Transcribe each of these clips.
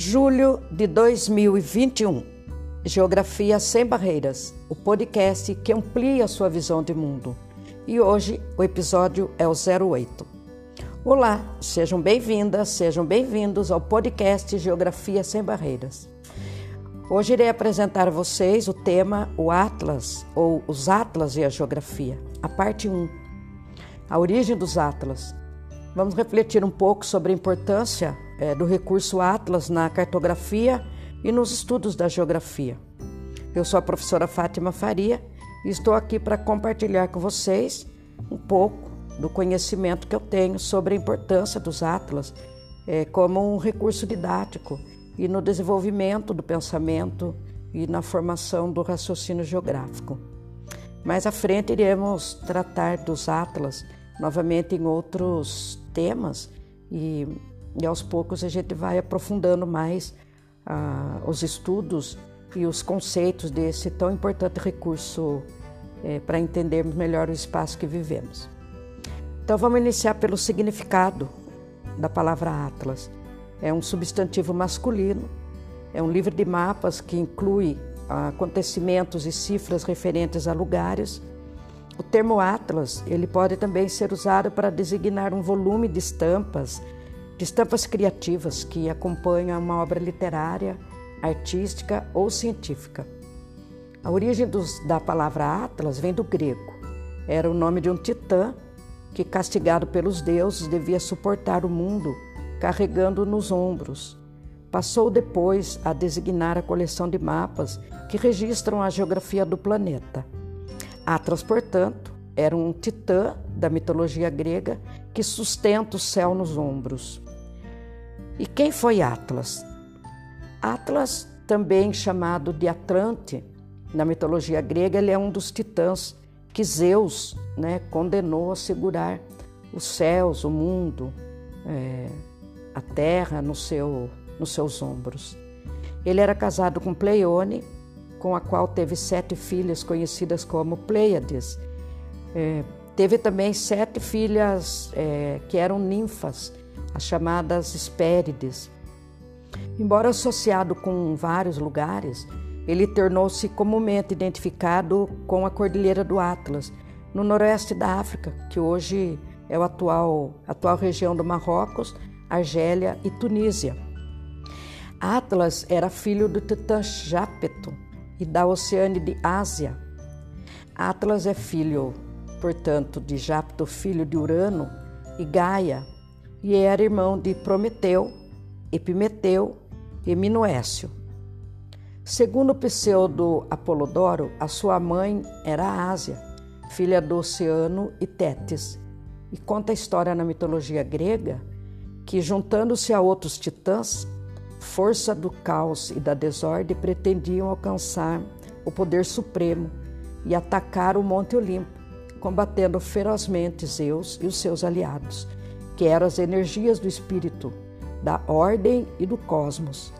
Julho de 2021. Geografia Sem Barreiras, o podcast que amplia a sua visão de mundo. E hoje o episódio é o 08. Olá, sejam bem-vindas, sejam bem-vindos ao podcast Geografia Sem Barreiras. Hoje irei apresentar a vocês o tema O Atlas, ou os Atlas e a Geografia, a parte 1. A origem dos Atlas. Vamos refletir um pouco sobre a importância é, do recurso Atlas na cartografia e nos estudos da geografia. Eu sou a professora Fátima Faria e estou aqui para compartilhar com vocês um pouco do conhecimento que eu tenho sobre a importância dos Atlas é, como um recurso didático e no desenvolvimento do pensamento e na formação do raciocínio geográfico. Mais à frente iremos tratar dos Atlas novamente em outros temas e e aos poucos a gente vai aprofundando mais ah, os estudos e os conceitos desse tão importante recurso eh, para entendermos melhor o espaço que vivemos. Então vamos iniciar pelo significado da palavra Atlas. É um substantivo masculino, é um livro de mapas que inclui ah, acontecimentos e cifras referentes a lugares. O termo Atlas ele pode também ser usado para designar um volume de estampas de estampas criativas que acompanham uma obra literária, artística ou científica. A origem dos, da palavra Atlas vem do grego. Era o nome de um titã que, castigado pelos deuses, devia suportar o mundo carregando nos ombros. Passou depois a designar a coleção de mapas que registram a geografia do planeta. Atlas, portanto, era um titã da mitologia grega que sustenta o céu nos ombros. E quem foi Atlas? Atlas, também chamado de Atlante, na mitologia grega, ele é um dos titãs que Zeus né, condenou a segurar os céus, o mundo, é, a terra no seu, nos seus ombros. Ele era casado com Pleione, com a qual teve sete filhas conhecidas como Pleiades. É, teve também sete filhas é, que eram ninfas, as chamadas Hespérides. Embora associado com vários lugares, ele tornou-se comumente identificado com a Cordilheira do Atlas, no noroeste da África, que hoje é a atual, atual região do Marrocos, Argélia e Tunísia. Atlas era filho do titã Jápeto e da Oceane de Ásia. Atlas é filho, portanto, de Jápeto, filho de Urano, e Gaia, e era irmão de Prometeu, Epimeteu e Minoécio. Segundo o pseudo Apolodoro, a sua mãe era a Ásia, filha do Oceano e Tétis, e conta a história na mitologia grega que, juntando-se a outros titãs, força do caos e da desordem, pretendiam alcançar o poder supremo e atacar o Monte Olimpo, combatendo ferozmente Zeus e os seus aliados, que eram as energias do espírito, da ordem e do cosmos.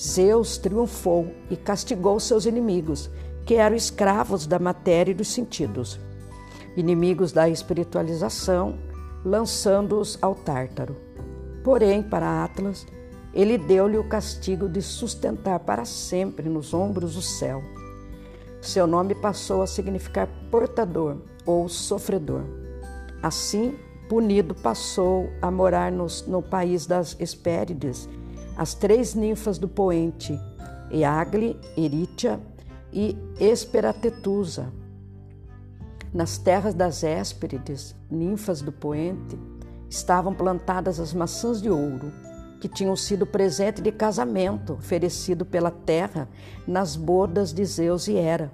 Zeus triunfou e castigou seus inimigos, que eram escravos da matéria e dos sentidos, inimigos da espiritualização, lançando-os ao Tártaro. Porém, para Atlas, ele deu-lhe o castigo de sustentar para sempre nos ombros o céu. Seu nome passou a significar portador ou sofredor. Assim, Punido passou a morar no, no país das Hespérides, as três ninfas do poente, Eagle, Eritia e Esperatetusa. Nas terras das Hespérides, ninfas do poente, estavam plantadas as maçãs de ouro, que tinham sido presente de casamento oferecido pela terra nas bodas de Zeus e Hera.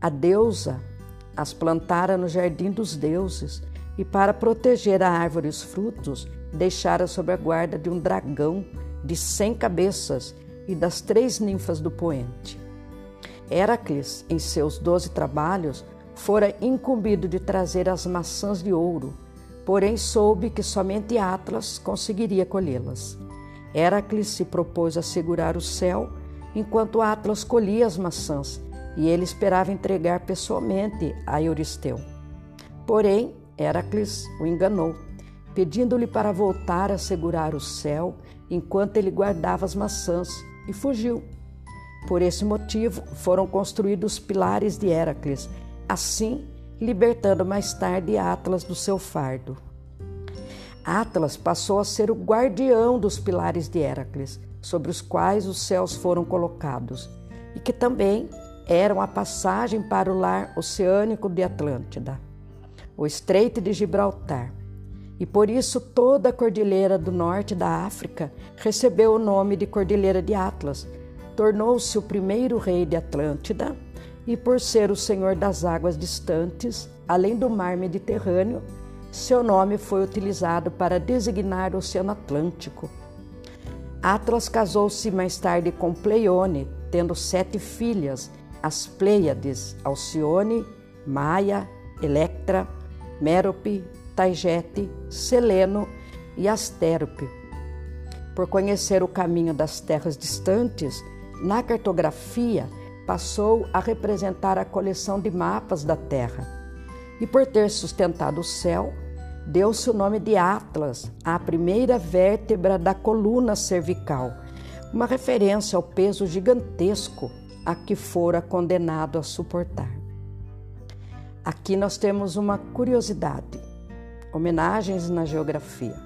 A deusa as plantara no jardim dos deuses, e para proteger a árvore e os frutos, deixara sob a guarda de um dragão de cem cabeças e das três ninfas do poente. Heracles, em seus doze trabalhos, fora incumbido de trazer as maçãs de ouro, porém soube que somente Atlas conseguiria colhê-las. Heracles se propôs a segurar o céu enquanto Atlas colhia as maçãs e ele esperava entregar pessoalmente a Euristeu. Porém, Heracles o enganou, pedindo-lhe para voltar a segurar o céu enquanto ele guardava as maçãs, e fugiu. Por esse motivo, foram construídos os pilares de Heracles, assim libertando mais tarde Atlas do seu fardo. Atlas passou a ser o guardião dos pilares de Heracles, sobre os quais os céus foram colocados, e que também eram a passagem para o lar oceânico de Atlântida, o Estreito de Gibraltar. E por isso toda a cordilheira do norte da África recebeu o nome de Cordilheira de Atlas. Tornou-se o primeiro rei de Atlântida e por ser o senhor das águas distantes, além do mar Mediterrâneo, seu nome foi utilizado para designar o Oceano Atlântico. Atlas casou-se mais tarde com Pleione, tendo sete filhas, as Pleiades, Alcione, Maia, Electra, Mérope, Taigete, Seleno e Astérope. Por conhecer o caminho das terras distantes, na cartografia passou a representar a coleção de mapas da Terra. E por ter sustentado o céu, deu-se o nome de Atlas, a primeira vértebra da coluna cervical, uma referência ao peso gigantesco a que fora condenado a suportar. Aqui nós temos uma curiosidade: homenagens na geografia.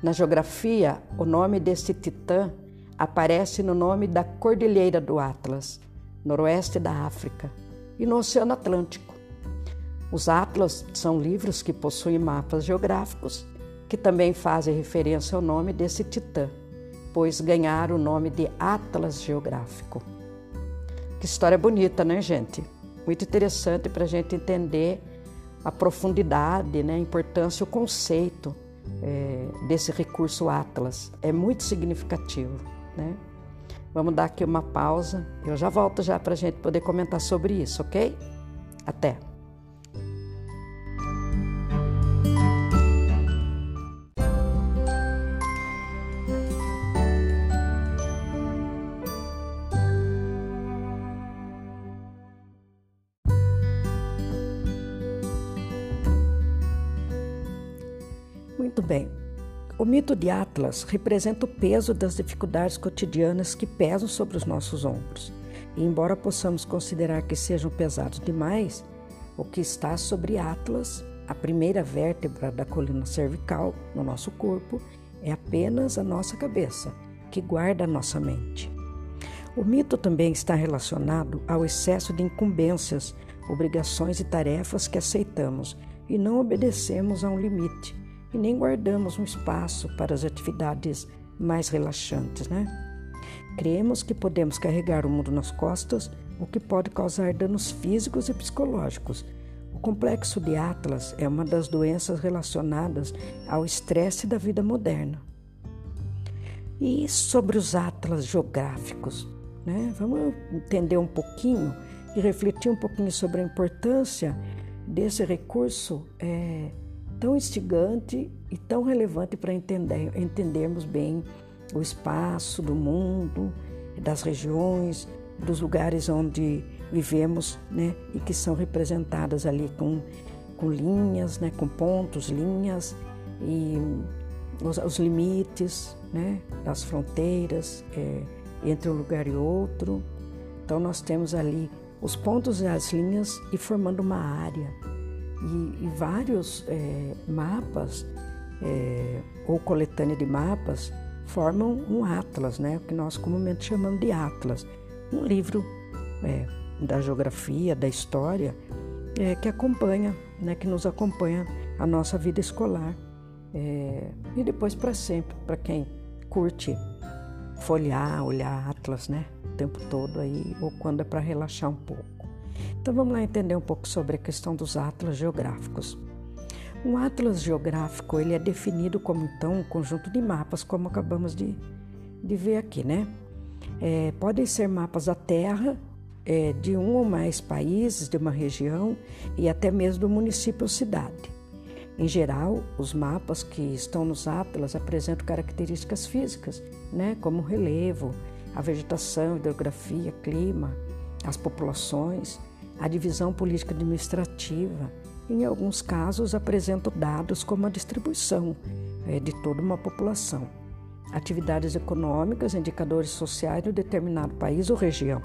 Na geografia, o nome desse titã aparece no nome da Cordilheira do Atlas, noroeste da África, e no Oceano Atlântico. Os Atlas são livros que possuem mapas geográficos que também fazem referência ao nome desse titã, pois ganharam o nome de Atlas Geográfico. Que história bonita, né, gente? Muito interessante para a gente entender a profundidade, né, a importância, o conceito é, desse recurso Atlas. É muito significativo, né? Vamos dar aqui uma pausa. Eu já volto já para a gente poder comentar sobre isso, ok? Até! Bem. O mito de Atlas representa o peso das dificuldades cotidianas que pesam sobre os nossos ombros. E embora possamos considerar que sejam pesados demais, o que está sobre Atlas, a primeira vértebra da coluna cervical no nosso corpo, é apenas a nossa cabeça, que guarda a nossa mente. O mito também está relacionado ao excesso de incumbências, obrigações e tarefas que aceitamos e não obedecemos a um limite e nem guardamos um espaço para as atividades mais relaxantes, né? Cremos que podemos carregar o mundo nas costas, o que pode causar danos físicos e psicológicos. O complexo de Atlas é uma das doenças relacionadas ao estresse da vida moderna. E sobre os atlas geográficos, né? Vamos entender um pouquinho e refletir um pouquinho sobre a importância desse recurso é, tão instigante e tão relevante para entender, entendermos bem o espaço do mundo, das regiões, dos lugares onde vivemos, né, e que são representadas ali com, com linhas, né, com pontos, linhas e os, os limites, né, das fronteiras é, entre um lugar e outro. Então nós temos ali os pontos e as linhas e formando uma área e, e vários é, mapas é, ou coletânea de mapas formam um atlas, né? o que nós comumente chamamos de atlas, um livro é, da geografia, da história, é, que acompanha, né? que nos acompanha a nossa vida escolar é, e depois para sempre, para quem curte folhear, olhar atlas, né, o tempo todo aí, ou quando é para relaxar um pouco. Então vamos lá entender um pouco sobre a questão dos atlas geográficos. Um atlas geográfico ele é definido como então um conjunto de mapas, como acabamos de, de ver aqui, né? É, podem ser mapas da Terra, é, de um ou mais países, de uma região e até mesmo do município ou cidade. Em geral, os mapas que estão nos atlas apresentam características físicas, né, como o relevo, a vegetação, hidrografia, clima, as populações, a divisão política administrativa, em alguns casos apresentam dados como a distribuição é, de toda uma população, atividades econômicas, indicadores sociais de um determinado país ou região.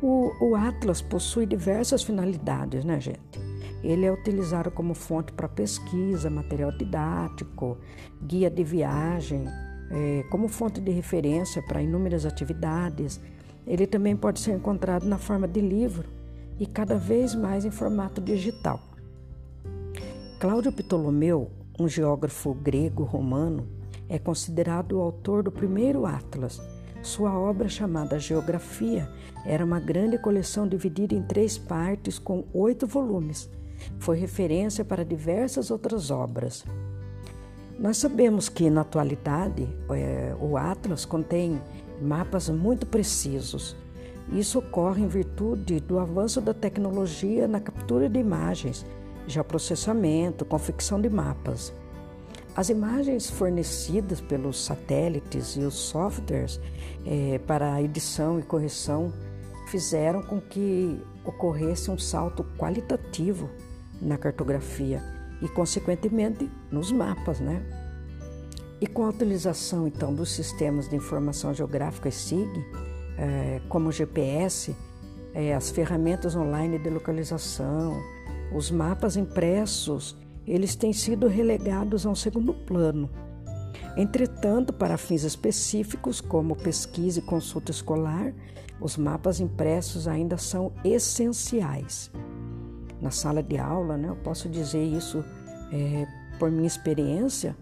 O, o Atlas possui diversas finalidades, né, gente? Ele é utilizado como fonte para pesquisa, material didático, guia de viagem, é, como fonte de referência para inúmeras atividades. Ele também pode ser encontrado na forma de livro e cada vez mais em formato digital. Cláudio Ptolomeu, um geógrafo grego-romano, é considerado o autor do primeiro Atlas. Sua obra, chamada Geografia, era uma grande coleção dividida em três partes com oito volumes. Foi referência para diversas outras obras. Nós sabemos que, na atualidade, é, o Atlas contém mapas muito precisos. Isso ocorre em virtude do avanço da tecnologia na captura de imagens, geoprocessamento, confecção de mapas. As imagens fornecidas pelos satélites e os softwares é, para edição e correção fizeram com que ocorresse um salto qualitativo na cartografia e, consequentemente, nos mapas, né? E com a utilização, então, dos sistemas de informação geográfica SIG, como o GPS, é, as ferramentas online de localização, os mapas impressos, eles têm sido relegados a um segundo plano. Entretanto, para fins específicos, como pesquisa e consulta escolar, os mapas impressos ainda são essenciais. Na sala de aula, né, eu posso dizer isso é, por minha experiência,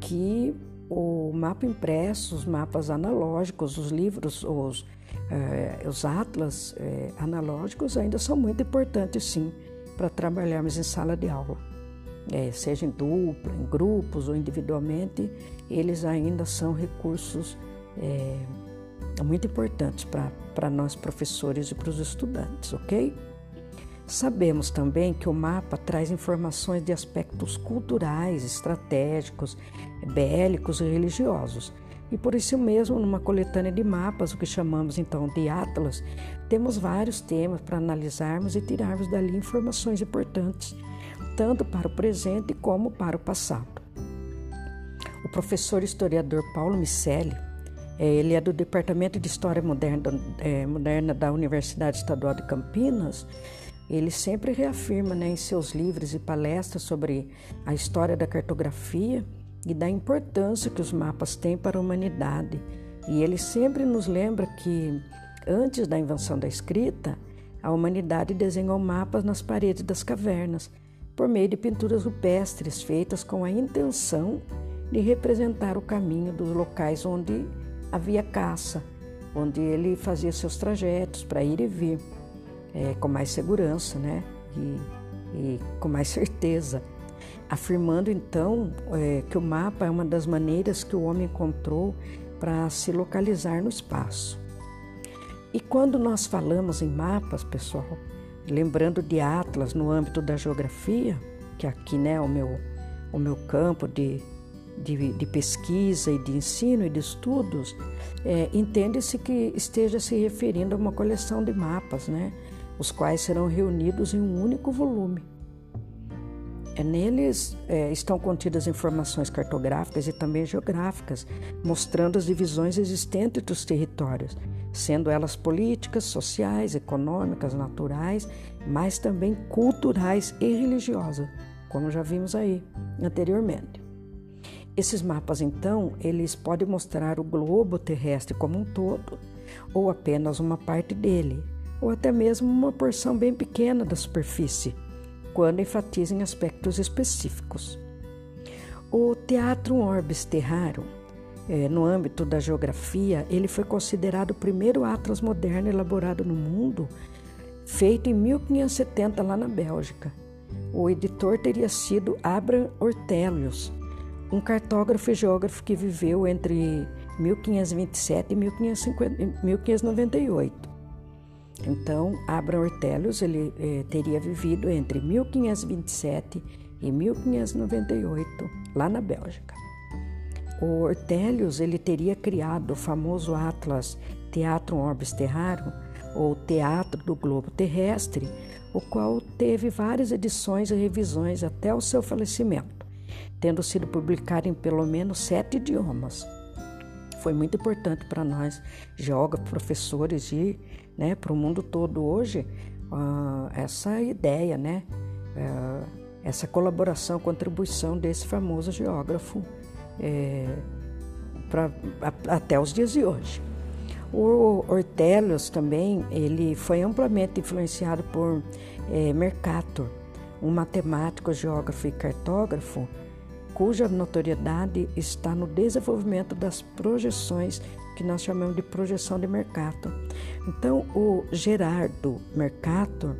que o mapa impresso, os mapas analógicos, os livros, os, é, os atlas é, analógicos ainda são muito importantes, sim, para trabalharmos em sala de aula. É, seja em dupla, em grupos ou individualmente, eles ainda são recursos é, muito importantes para nós professores e para os estudantes, ok? Sabemos também que o mapa traz informações de aspectos culturais, estratégicos, bélicos e religiosos. E por isso mesmo, numa coletânea de mapas, o que chamamos então de Atlas, temos vários temas para analisarmos e tirarmos dali informações importantes, tanto para o presente como para o passado. O professor historiador Paulo Micelli, é, ele é do Departamento de História Moderna, Moderna da Universidade Estadual de Campinas, ele sempre reafirma né, em seus livros e palestras sobre a história da cartografia e da importância que os mapas têm para a humanidade. E ele sempre nos lembra que, antes da invenção da escrita, a humanidade desenhou mapas nas paredes das cavernas, por meio de pinturas rupestres feitas com a intenção de representar o caminho dos locais onde havia caça, onde ele fazia seus trajetos para ir e vir é, com mais segurança, né? E, e, com mais certeza, afirmando então é, que o mapa é uma das maneiras que o homem encontrou para se localizar no espaço. E quando nós falamos em mapas, pessoal, lembrando de Atlas no âmbito da geografia, que aqui né, é o meu, o meu campo de, de, de pesquisa e de ensino e de estudos, é, entende-se que esteja se referindo a uma coleção de mapas, né? Os quais serão reunidos em um único volume. É, neles é, estão contidas informações cartográficas e também geográficas, mostrando as divisões existentes dos territórios, sendo elas políticas, sociais, econômicas, naturais, mas também culturais e religiosas, como já vimos aí anteriormente. Esses mapas, então, eles podem mostrar o globo terrestre como um todo ou apenas uma parte dele, ou até mesmo uma porção bem pequena da superfície, quando enfatizam aspectos específicos. O Teatro Orbis Terrarum, é, no âmbito da geografia, ele foi considerado o primeiro atlas moderno elaborado no mundo, feito em 1570 lá na Bélgica. O editor teria sido Abraham Ortelius, um cartógrafo e geógrafo que viveu entre 1527 e 1598. Então, Abraham Ortelius ele eh, teria vivido entre 1527 e 1598 lá na Bélgica. O Ortelius ele teria criado o famoso atlas Teatrum Orbis Terrarum ou Teatro do Globo Terrestre, o qual teve várias edições e revisões até o seu falecimento, tendo sido publicado em pelo menos sete idiomas. Foi muito importante para nós, geógrafos, professores e né, para o mundo todo hoje, uh, essa ideia, né, uh, essa colaboração, contribuição desse famoso geógrafo é, pra, a, até os dias de hoje. O Ortelius também ele foi amplamente influenciado por é, Mercator, um matemático, geógrafo e cartógrafo cuja notoriedade está no desenvolvimento das projeções que nós chamamos de projeção de Mercator. Então, o Gerardo Mercator,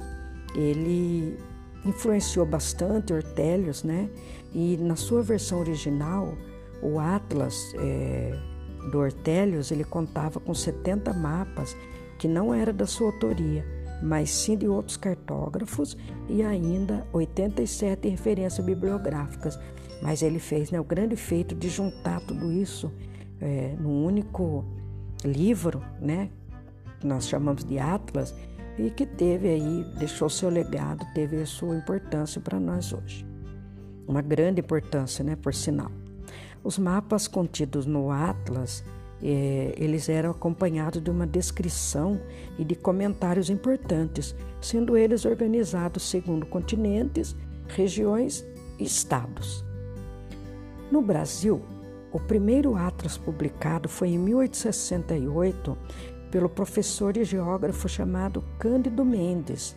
ele influenciou bastante Ortelius, né? E na sua versão original, o Atlas é, do Ortelius, ele contava com 70 mapas que não era da sua autoria, mas sim de outros cartógrafos e ainda 87 referências bibliográficas. Mas ele fez né, o grande feito de juntar tudo isso é, num único livro, né, que nós chamamos de Atlas, e que teve aí, deixou seu legado, teve sua importância para nós hoje. Uma grande importância, né, por sinal. Os mapas contidos no Atlas, eh, eles eram acompanhados de uma descrição e de comentários importantes, sendo eles organizados segundo continentes, regiões e estados. No Brasil, o primeiro Atlas publicado foi em 1868 pelo professor e geógrafo chamado Cândido Mendes.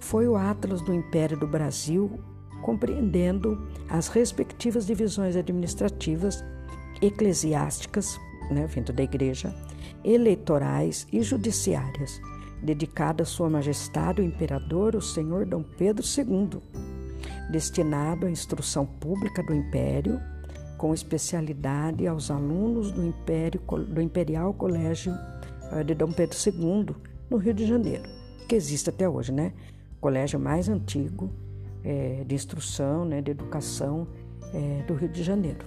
Foi o Atlas do Império do Brasil, compreendendo as respectivas divisões administrativas, eclesiásticas, né, vindo da igreja, eleitorais e judiciárias, dedicada a Sua Majestade o Imperador, o Senhor Dom Pedro II, destinado à instrução pública do Império, com especialidade aos alunos do, Império, do Imperial Colégio eh, de Dom Pedro II, no Rio de Janeiro, que existe até hoje, né? O colégio mais antigo é, de instrução, né, de educação é, do Rio de Janeiro.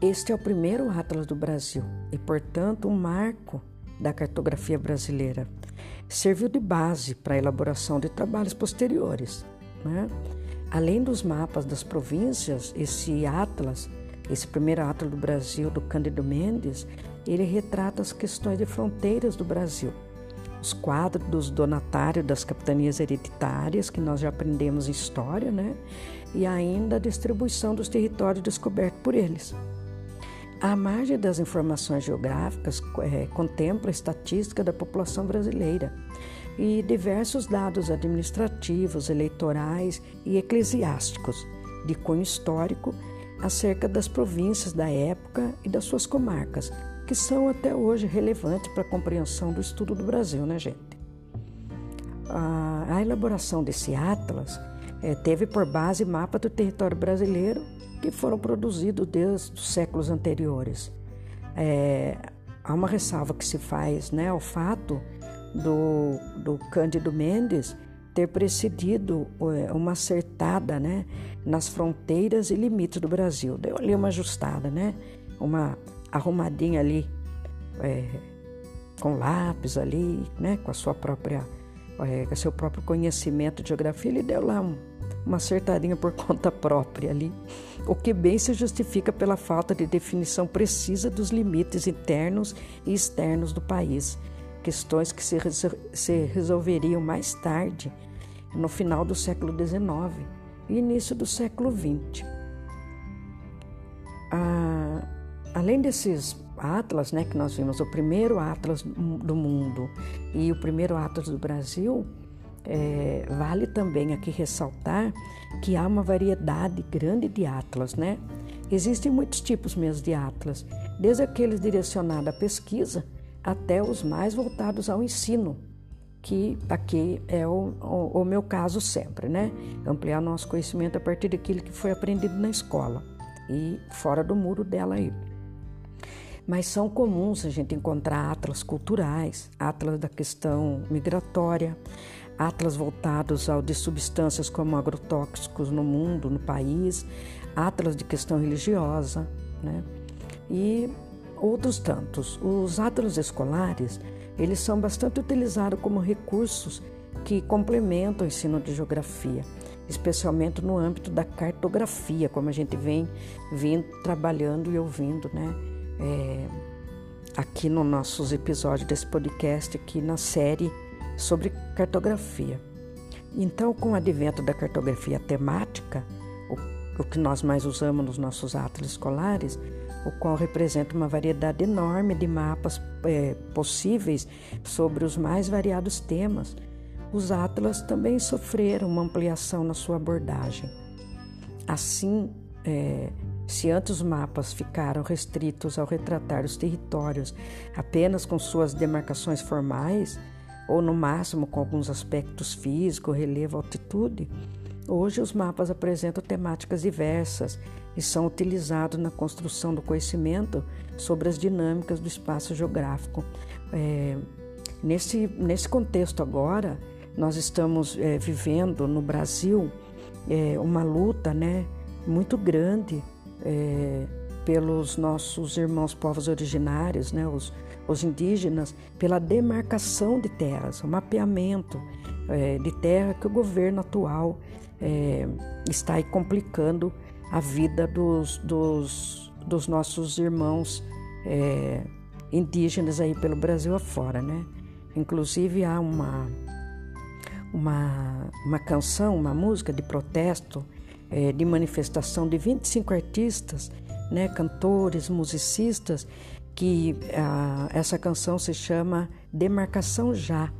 Este é o primeiro Atlas do Brasil e, portanto, um marco da cartografia brasileira. Serviu de base para a elaboração de trabalhos posteriores. Né? Além dos mapas das províncias, esse Atlas, esse primeiro Atlas do Brasil do Cândido Mendes, ele retrata as questões de fronteiras do Brasil os quadros dos donatários das capitanias hereditárias, que nós já aprendemos em história, né? e ainda a distribuição dos territórios descobertos por eles. A margem das informações geográficas é, contempla a estatística da população brasileira e diversos dados administrativos, eleitorais e eclesiásticos de cunho histórico acerca das províncias da época e das suas comarcas, que são até hoje relevantes para a compreensão do estudo do Brasil, né, gente? A, elaboração desse Atlas é, teve por base mapa do território brasileiro que foram produzidos desde os séculos anteriores. É, há uma ressalva que se faz né, ao fato do, do Cândido Mendes ter precedido é, uma acertada né, nas fronteiras e limites do Brasil. Deu ali uma ajustada, né? uma arrumadinha ali, é, com lápis ali, né, com a sua própria, é, com seu próprio conhecimento de geografia, ele deu lá um, uma acertadinha por conta própria ali, o que bem se justifica pela falta de definição precisa dos limites internos e externos do país, questões que se, se resolveriam mais tarde, no final do século XIX e início do século XX. Ah, além desses atlas, né, que nós vimos, o primeiro atlas do mundo e o primeiro atlas do Brasil, é, vale também aqui ressaltar que há uma variedade grande de atlas, né? Existem muitos tipos mesmo de atlas, desde aqueles direcionados à pesquisa até os mais voltados ao ensino, que aqui é o, o, o meu caso sempre, né? Ampliar nosso conhecimento a partir daquilo que foi aprendido na escola e fora do muro dela aí. Mas são comuns a gente encontrar atlas culturais, atlas da questão migratória, atlas voltados ao de substâncias como agrotóxicos no mundo, no país, atlas de questão religiosa, né? E outros tantos. Os atlas escolares eles são bastante utilizados como recursos que complementam o ensino de geografia, especialmente no âmbito da cartografia, como a gente vem vindo trabalhando e ouvindo, né? É, aqui nos nossos episódios desse podcast, aqui na série sobre cartografia. Então, com o advento da cartografia temática, o, o que nós mais usamos nos nossos atlas escolares, o qual representa uma variedade enorme de mapas é, possíveis sobre os mais variados temas, os atlas também sofreram uma ampliação na sua abordagem. Assim, é, se antes os mapas ficaram restritos ao retratar os territórios apenas com suas demarcações formais, ou no máximo com alguns aspectos físicos, relevo, altitude, hoje os mapas apresentam temáticas diversas e são utilizados na construção do conhecimento sobre as dinâmicas do espaço geográfico. É, nesse, nesse contexto agora, nós estamos é, vivendo no Brasil é, uma luta né, muito grande é, pelos nossos irmãos povos originários, né, os, os indígenas, pela demarcação de terras, o mapeamento é, de terra que o governo atual é, está aí complicando a vida dos, dos, dos nossos irmãos é, indígenas aí pelo Brasil afora, né? Inclusive há uma, uma, uma canção, uma música de protesto é, de manifestação de 25 artistas, né, cantores, musicistas, que ah, essa canção se chama Demarcação Já.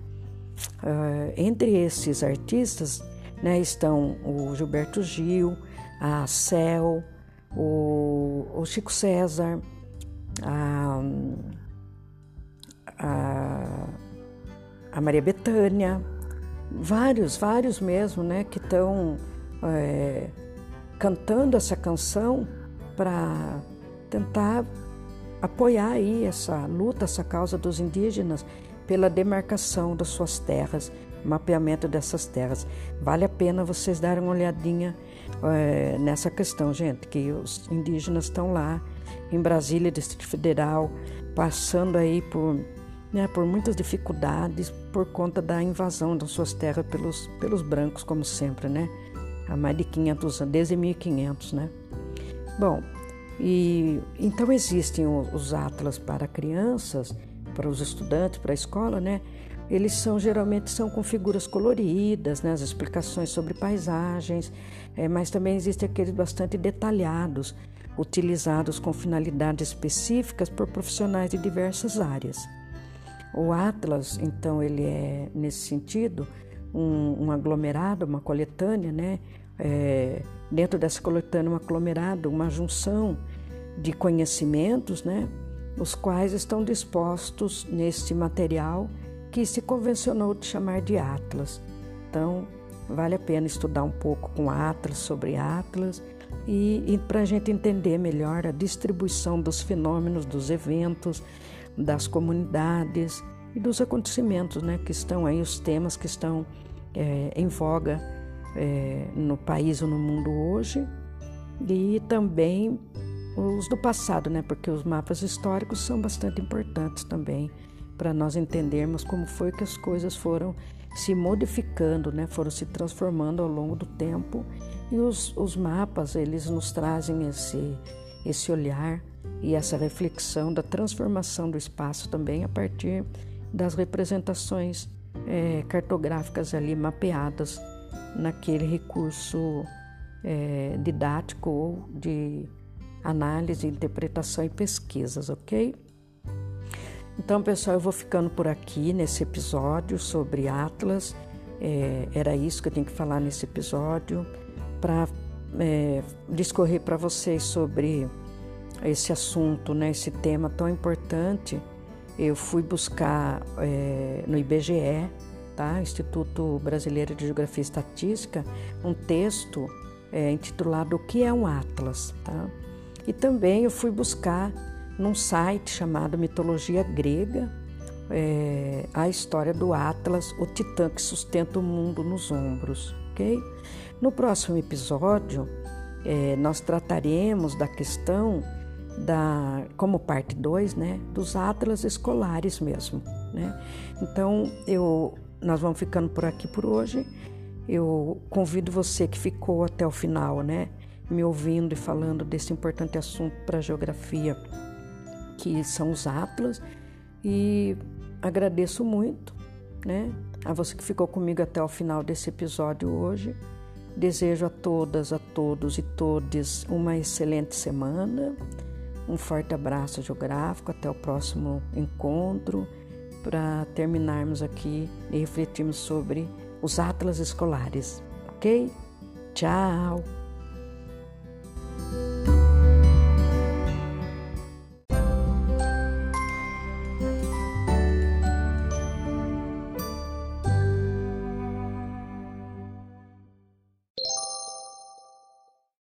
Ah, entre esses artistas né, estão o Gilberto Gil, a Cel, o, o Chico César, a, a, a Maria Bethânia, vários, vários mesmo, né, que estão é, cantando essa canção para tentar apoiar aí essa luta, essa causa dos indígenas pela demarcação das suas terras, mapeamento dessas terras. Vale a pena vocês darem uma olhadinha é, nessa questão, gente, que os indígenas estão lá em Brasília, Distrito Federal, passando aí por, né, por muitas dificuldades por conta da invasão das suas terras pelos, pelos brancos, como sempre, né? há mais de 500 anos, desde 1500, né? Bom, e então existem os atlas para crianças, para os estudantes, para a escola, né? Eles são geralmente são com figuras coloridas, né? As explicações sobre paisagens, é, mas também existem aqueles bastante detalhados, utilizados com finalidades específicas por profissionais de diversas áreas. O atlas, então, ele é nesse sentido um, um aglomerado, uma coletânea, né? É, dentro dessa coletânea, um aglomerado, uma junção de conhecimentos, né? Os quais estão dispostos neste material que se convencionou de chamar de Atlas. Então, vale a pena estudar um pouco com Atlas, sobre Atlas, e, e para a gente entender melhor a distribuição dos fenômenos, dos eventos, das comunidades e dos acontecimentos, né, que estão aí, os temas que estão é, em voga é, no país ou no mundo hoje, e também os do passado, né, porque os mapas históricos são bastante importantes também para nós entendermos como foi que as coisas foram se modificando, né, foram se transformando ao longo do tempo, e os, os mapas eles nos trazem esse, esse olhar e essa reflexão da transformação do espaço também a partir das representações é, cartográficas ali mapeadas naquele recurso é, didático ou de análise, interpretação e pesquisas, ok? Então, pessoal, eu vou ficando por aqui nesse episódio sobre Atlas. É, era isso que eu tinha que falar nesse episódio para é, discorrer para vocês sobre esse assunto, né, esse tema tão importante eu fui buscar é, no IBGE, tá? Instituto Brasileiro de Geografia e Estatística, um texto é, intitulado O que é um Atlas, tá? E também eu fui buscar num site chamado Mitologia Grega é, a história do Atlas, o titã que sustenta o mundo nos ombros, ok? No próximo episódio, é, nós trataremos da questão da, como parte 2, né, dos atlas escolares mesmo, né? Então, eu nós vamos ficando por aqui por hoje. Eu convido você que ficou até o final, né, me ouvindo e falando desse importante assunto para a geografia, que são os atlas, e agradeço muito, né, a você que ficou comigo até o final desse episódio hoje. Desejo a todas, a todos e todes uma excelente semana. Um forte abraço geográfico. Até o próximo encontro para terminarmos aqui e refletirmos sobre os atlas escolares. Ok? Tchau!